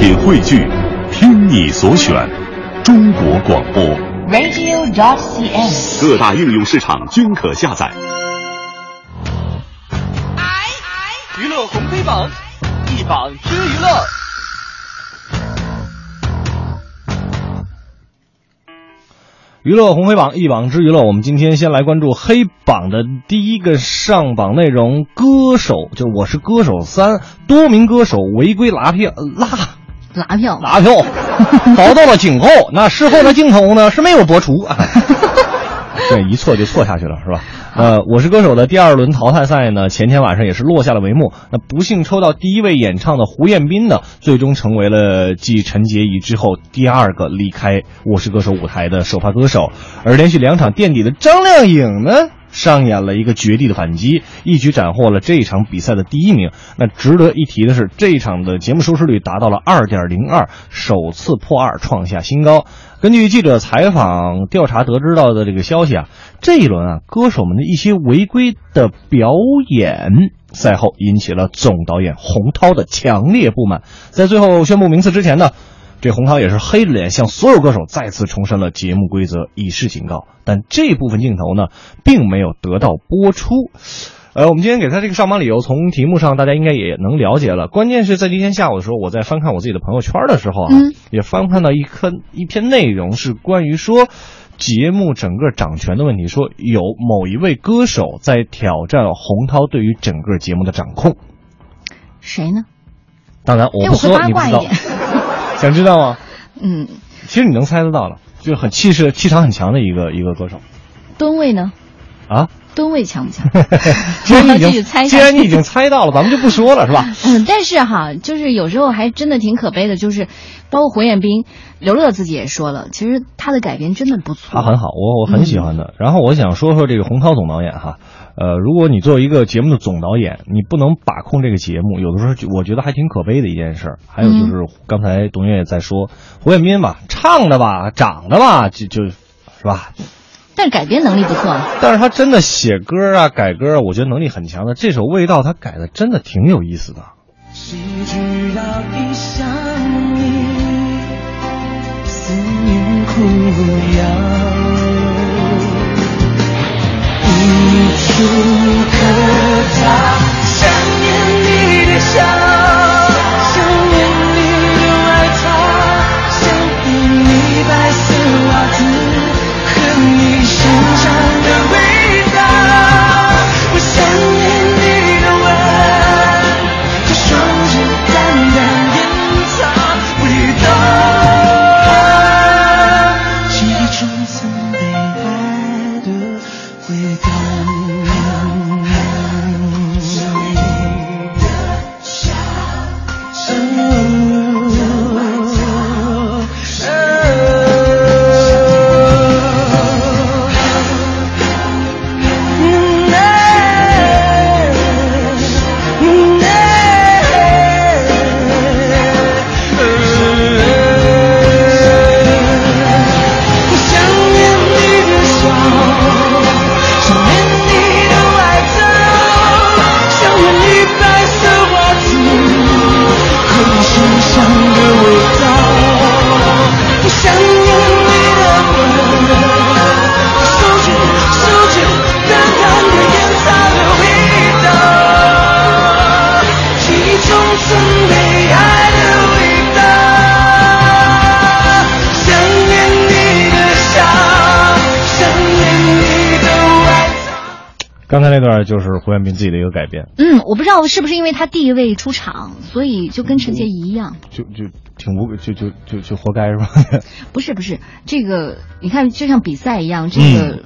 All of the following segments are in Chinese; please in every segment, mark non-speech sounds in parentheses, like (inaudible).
品汇聚，听你所选，中国广播。radio.dot.cn，。各大应用市场均可下载。娱乐红黑榜，一榜之娱乐。娱乐红黑榜一榜之娱乐，我们今天先来关注黑榜的第一个上榜内容：歌手，就是《我是歌手三》，多名歌手违规拉票拉拉票，拉票，遭到了警告。那事后的镜头呢是没有播出。(laughs) 对，一错就错下去了，是吧？呃，《我是歌手》的第二轮淘汰赛呢，前天晚上也是落下了帷幕。那不幸抽到第一位演唱的胡彦斌呢，最终成为了继陈洁仪之后第二个离开《我是歌手》舞台的首发歌手。而连续两场垫底的张靓颖呢，上演了一个绝地的反击，一举斩获了这一场比赛的第一名。那值得一提的是，这一场的节目收视率达到了二点零二，首次破二，创下新高。根据记者采访调查得知到的这个消息啊，这一轮啊，歌手们的一些违规的表演，赛后引起了总导演洪涛的强烈不满。在最后宣布名次之前呢，这洪涛也是黑着脸向所有歌手再次重申了节目规则，以示警告。但这部分镜头呢，并没有得到播出。呃，我们今天给他这个上榜理由，从题目上大家应该也能了解了。关键是在今天下午的时候，我在翻看我自己的朋友圈的时候啊，嗯也翻看到一篇一篇内容，是关于说节目整个掌权的问题，说有某一位歌手在挑战洪涛对于整个节目的掌控。谁呢？当然，我哎，不说你不知道。(laughs) 想知道吗？嗯，其实你能猜得到了，就是很气势、气场很强的一个一个歌手吨位呢？啊。吨位强不强？(laughs) 既然你已经猜既然你已经猜到了，咱们就不说了，是吧？(laughs) 嗯，但是哈，就是有时候还真的挺可悲的，就是包括胡彦斌、刘乐自己也说了，其实他的改编真的不错。他很好，我我很喜欢嗯的。然后我想说说这个洪涛总导演哈，呃，如果你作为一个节目的总导演，你不能把控这个节目，有的时候我觉得还挺可悲的一件事儿。还有嗯就是刚才董月也在说，胡彦斌吧，唱的吧，长得吧，就就是吧，但是改编能力不错。但是他真的写歌啊、改歌啊，我觉得能力很强的。这首《味道》他改的真的挺有意思的。谁知道一想你，思念苦药，无处可味就是胡彦斌自己的一个改编，嗯，我不知道是不是因为他第一位出场，所以就跟陈洁仪一样。就就挺无就就就就活该是吧？(laughs) 不是不是，这个你看，就像比赛一样，这个、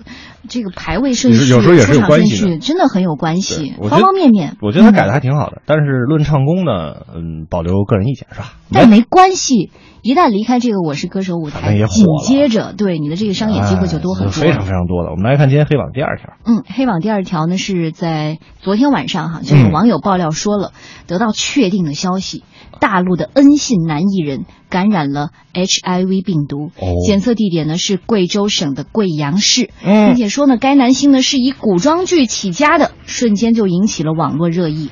这个排位顺序、嗯有时候也是有关系真的很有关系方方面面。我觉得他改的嗯还挺好的，但是论唱功呢，嗯，保留个人意见是吧？但没关系，一旦离开这个《我是歌手》舞台也，紧接着对你的这个商业机会就多很多非常非常多的。我们来看今天黑榜第二条，嗯，黑榜第二条呢是在昨天晚上哈，就有嗯网友爆料说了，得到确定的消息，大陆的恩姓男艺人感染了 HIV 病毒，哦检测地点呢是贵州省的贵阳市，嗯并且说呢该男星呢是以古装剧起家的，瞬间就引起了网络热议。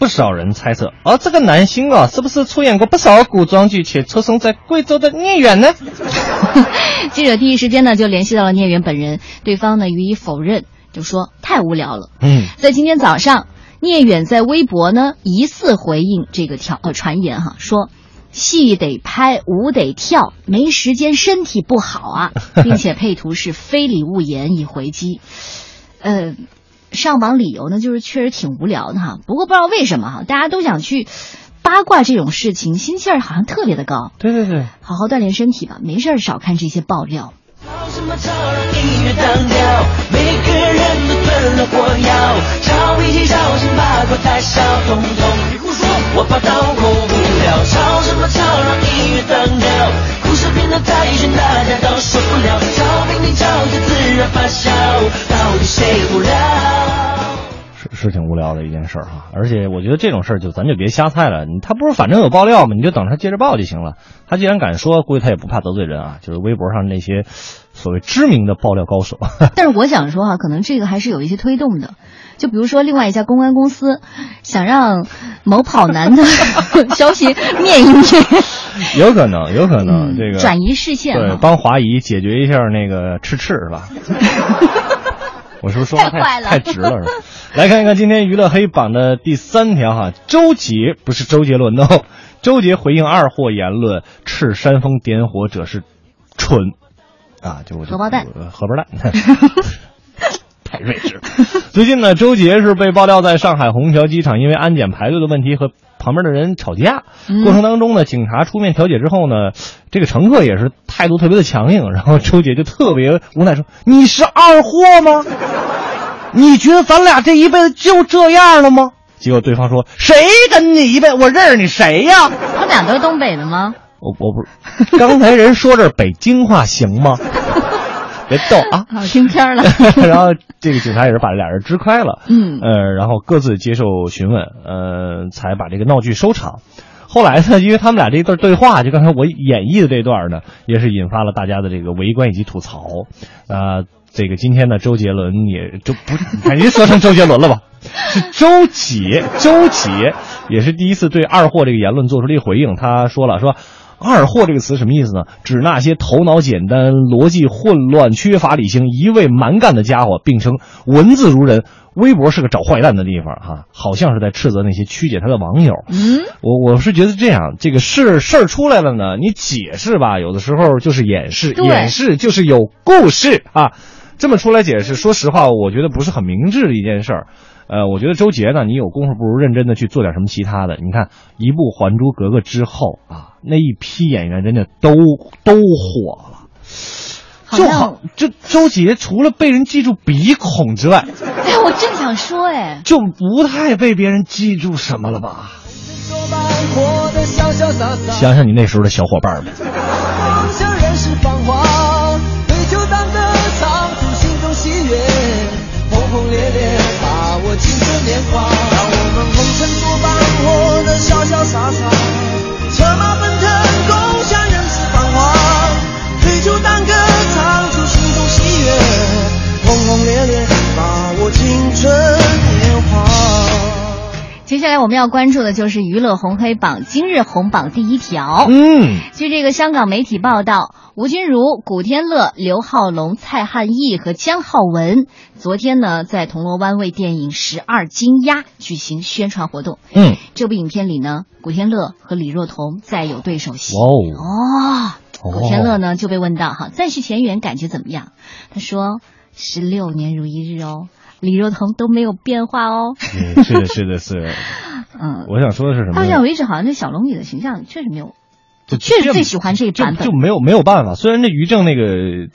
不少人猜测，哦，这个男星啊，是不是出演过不少古装剧且出生在贵州的聂远呢？(laughs) 记者第一时间呢就联系到了聂远本人，对方呢予以否认，就说太无聊了。嗯，在今天早上，聂远在微博呢疑似回应这个条呃传言哈，说戏得拍，舞得跳，没时间，身体不好啊，(laughs) 并且配图是非礼勿言以回击。呃，上榜理由呢就是确实挺无聊的哈，不过不知道为什么哈，大家都想去八卦这种事情，心气儿好像特别的高。对对对，好好锻炼身体吧，没事儿少看这些爆料。吵什么吵，让音乐单调，每个人都吞了火药，吵比起吵，先把口太小，统统别胡说，我怕到后不了。吵是是挺无聊的一件事儿哈。而且我觉得这种事儿就咱就别瞎猜了，你他不是反正有爆料吗？你就等他接着爆就行了。他既然敢说，估计他也不怕得罪人啊。就是微博上那些所谓知名的爆料高手，(laughs) 但是我想说哈、可能这个还是有一些推动的。就比如说，另外一家公关公司想让某跑男的 (laughs) 消息灭一灭，(laughs) 有可能，有可能、嗯这个转移视线对，帮华谊解决一下那个赤赤是吧？我是不是说话太坏了太直了是吧？来看一看今天娱乐黑榜的第三条哈，周杰不是周杰伦的哦，(laughs) 周杰回应二货言论，斥煽风点火者是蠢啊，就我就荷包蛋呃荷包蛋。(laughs) 太睿智了。最近呢，周杰是被爆料在上海虹桥机场因为安检排队的问题和旁边的人吵架，嗯过程当中呢，警察出面调解之后呢，这个乘客也是态度特别的强硬，然后周杰就特别无奈说：“你是二货吗？你觉得咱俩这一辈子就这样了吗？”结果对方说：“谁跟你一辈子？我认识你谁呀？”他们俩都是东北的吗？我我不是，刚才人说这北京话行吗？(laughs) 别逗啊！好听片儿了。(laughs) 然后这个警察也是把俩人支开了，嗯呃，然后各自接受询问，呃，才把这个闹剧收场。后来呢，因为他们俩这一段对话，就刚才我演绎的这段呢，也是引发了大家的这个围观以及吐槽。啊、这个今天呢，周杰伦也就不，赶紧说成周杰伦了吧？是周杰，周杰也是第一次对二货这个言论做出了一回应。他说了，说二货这个词什么意思呢？指那些头脑简单、逻辑混乱、缺乏理性、一味蛮干的家伙，并称文字如人。微博是个找坏蛋的地方，哈，好像是在斥责那些曲解他的网友。嗯，我我是觉得这样，这个事事儿出来了呢，你解释吧，有的时候就是掩饰，掩饰就是有故事啊。这么出来解释，说实话，我觉得不是很明智的一件事儿。呃，我觉得周杰呢，你有功夫不如认真的去做点什么其他的。你看，一部《还珠格格》之后啊，那一批演员人家都都火了。就好就周杰除了被人记住鼻孔之外，哎，我正想说，哎，就不太被别人记住什么了吧？想想你那时候的小伙伴们。下我们要关注的就是娱乐红黑榜今日红榜第一条。嗯，据这个香港媒体报道，吴君如、古天乐、刘浩龙、蔡汉义和姜浩文昨天呢在铜锣湾为电影《十二金鸭》举行宣传活动。嗯，这部影片里呢，古天乐和李若彤再有对手戏。哦哦，古天乐呢就被问到哈，再续前缘感觉怎么样？他说十六年如一日哦，李若彤都没有变化哦。嗯是的，是的，是的。(laughs) 嗯，我想说的是什么到现在呢？为止好像这小龙女的形象确实没有，就确实最喜欢这个就版本就。没有没有办法。虽然这于正那个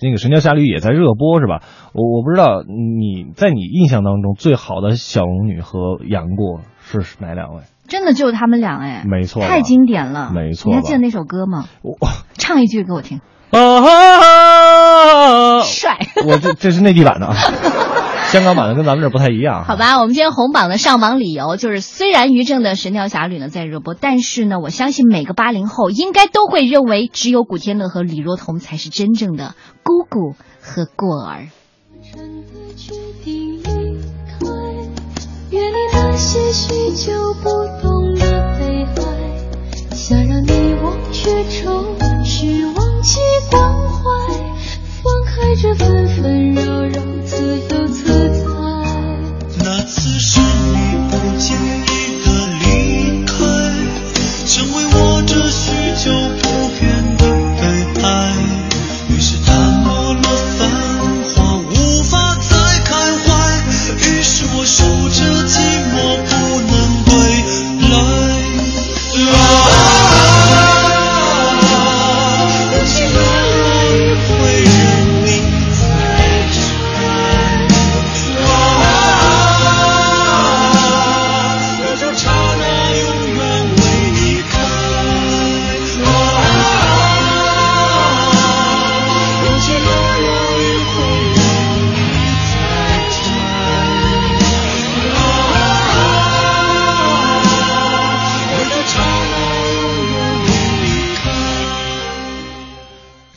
那个《神雕侠侣》也在热播是吧？我我不知道你在你印象当中最好的小龙女和杨过是哪两位？真的就是他们俩哎，没错太经典了，没错你还记得那首歌吗？我唱一句给我听，(laughs) 啊，帅。我这这是内地版的啊，香港版的跟咱们这不太一样。好，吧，我们今天红榜的上榜理由就是，虽然于正的《神雕侠侣》呢在热播，但是呢，我相信每个八零后应该都会认为，只有古天乐和李若彤才是真正的姑姑和过儿。真的决定离开，愿你那些许久不懂的悲哀，想让你忘却愁绪，忘记关怀，放开这纷纷扰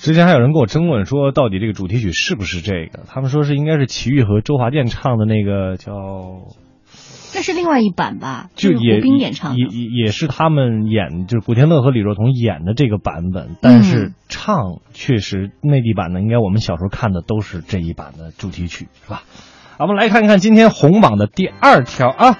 之前还有人跟我争论说，到底这个主题曲是不是这个？他们说是应该是齐豫和周华健唱的那个叫，那是另外一版吧？就也胡兵演唱的也。也也是他们演，就是古天乐和李若彤演的这个版本，但是嗯唱确实内地版的，应该我们小时候看的都是这一版的主题曲，是吧？好我们来看看今天红榜的第二条啊。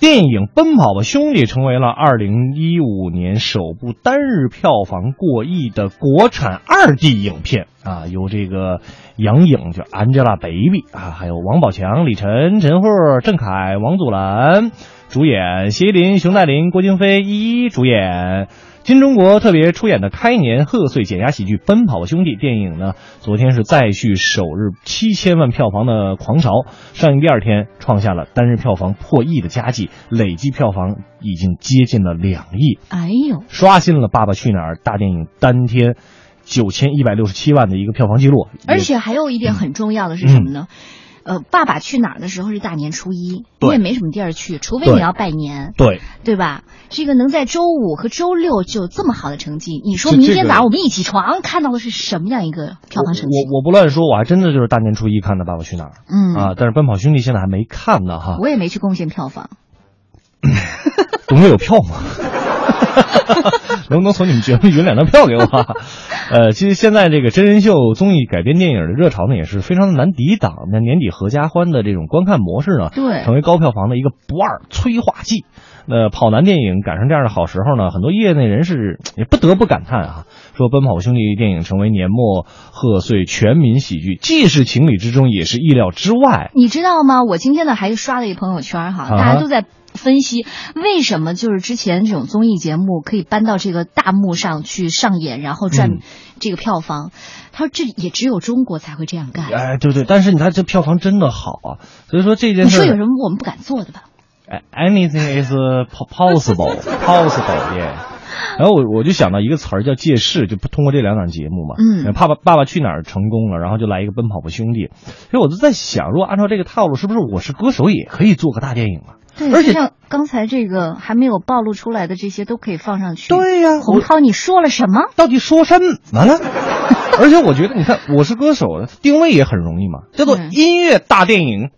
电影《奔跑吧兄弟》成为了二零一五年首部单日票房过亿的国产二 D 影片啊，由这个杨颖就 Angelababy 啊，还有王宝强、李晨、陈赫、郑恺、王祖蓝主演，谢依霖、熊黛林、郭京飞一一主演。新中国特别出演的开年贺岁减压喜剧《奔跑吧兄弟》电影呢，昨天是再续首日七千万票房的狂潮，上映第二天创下了单日票房破亿的佳绩，累计票房已经接近了两亿，哎呦，刷新了《爸爸去哪儿》大电影单天九千一百六十七万的一个票房记录。而且还有一点很重要的是什么呢？呃，爸爸去哪儿的时候是大年初一，你也没什么地儿去，除非你要拜年，对，对吧？这个能在周五和周六就有这么好的成绩，你说明天早上我们一起床看到的是什么样一个票房成绩？我我不乱说，我还真的就是大年初一看的《爸爸去哪儿》嗯啊，但是《奔跑兄弟》现在还没看呢哈。我也没去贡献票房，(laughs) 总会有票吗？(laughs) 能不能从你们节目匀两张票给我啊？呃，其实现在这个真人秀综艺改编电影的热潮呢，也是非常的难抵挡。那年底合家欢的这种观看模式呢，对成为高票房的一个不二催化剂。那跑男电影赶上这样的好时候呢，很多业内人士也不得不感叹啊，说《奔跑兄弟》电影成为年末贺岁全民喜剧，既是情理之中，也是意料之外。你知道吗？我今天呢还刷了一朋友圈哈，啊大家都在分析为什么就是之前这种综艺节目可以搬到这个大幕上去上演，然后赚嗯这个票房。他说这也只有中国才会这样干。哎，对对，但是你看这票房真的好啊，所以说这件事你说有什么我们不敢做的吧？哎 anything is possible possible yeah。然后我我就想到一个词儿叫借势，就通过这两档节目嘛，嗯爸爸爸爸去哪儿成功了，然后就来一个奔跑吧兄弟，所以我就在想，如果按照这个套路，是不是我是歌手也可以做个大电影啊？对，而且像刚才这个还没有暴露出来的这些都可以放上去。对呀洪涛，你说了什么？到底说什么了？(laughs) 而且我觉得，你看，我是歌手，定位也很容易嘛，叫做嗯音乐大电影。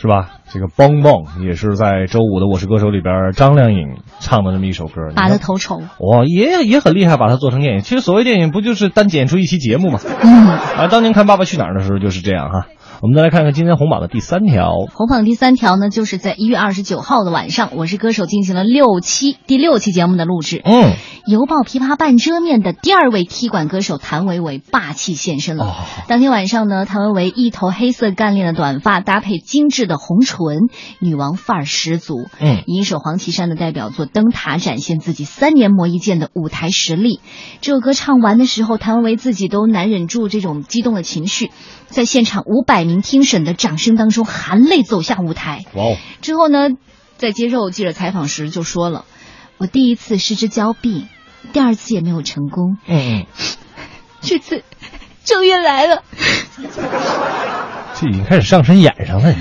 是吧？这个《蹦蹦》也是在周五的《我是歌手》里边张靓颖唱的这么一首歌，拔得头筹。哇，也也很厉害，把它做成电影。其实所谓电影，不就是单剪出一期节目吗？嗯，啊，当年看《爸爸去哪儿》的时候就是这样哈。我们再来看看今天红榜的第三条。红榜第三条呢，就是在一月二十九号的晚上，我是歌手进行了六期第六期节目的录制。嗯，犹抱琵琶半遮面的第二位踢馆歌手谭维维霸气现身了。哦当天晚上呢，谭维维一头黑色干练的短发，搭配精致的红唇，女王范儿十足。嗯以一首黄绮珊的代表作《灯塔》展现自己三年磨一剑的舞台实力。这首歌唱完的时候，谭维维自己都难忍住这种激动的情绪，在现场五百名听审的掌声当中含泪走下舞台。哇哦，之后呢，在接受记者采访时就说了：“我第一次失之交臂，第二次也没有成功，嗯嗯，(laughs) 这次 (laughs) 终于来了。这已经开始上身演上了。(laughs) ”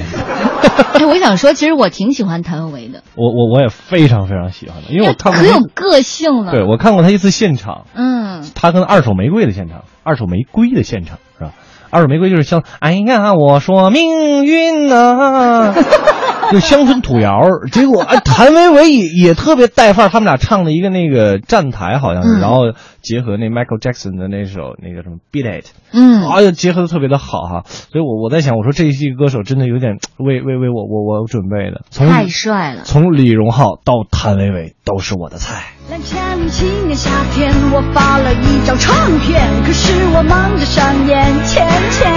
哎，我想说，其实我挺喜欢谭维维的，我我我也非常非常喜欢的，因为我看过可有个性了。对我看过他一次现场，嗯，他跟二手玫瑰的现场，二手玫瑰的现场是吧？二手玫瑰就是像，哎呀，我说命运呐、(laughs) 就乡村土窑结果哎谭维维也也特别带范儿他们俩唱的一个那个站台好像是然后结合那 michael jackson 的那首那个什么 beat it 嗯。哎呦结合的特别的好哈。所以我我在想我说这一季歌手真的有点为为为我我我准备的。太帅了从李荣浩到谭维维都是我的菜。两千零七年夏天我发了一张唱片可是我忙着上演前前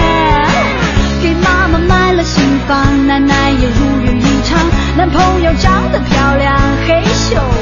给妈妈买了新房奶奶也如男朋友长得漂亮嘿咻。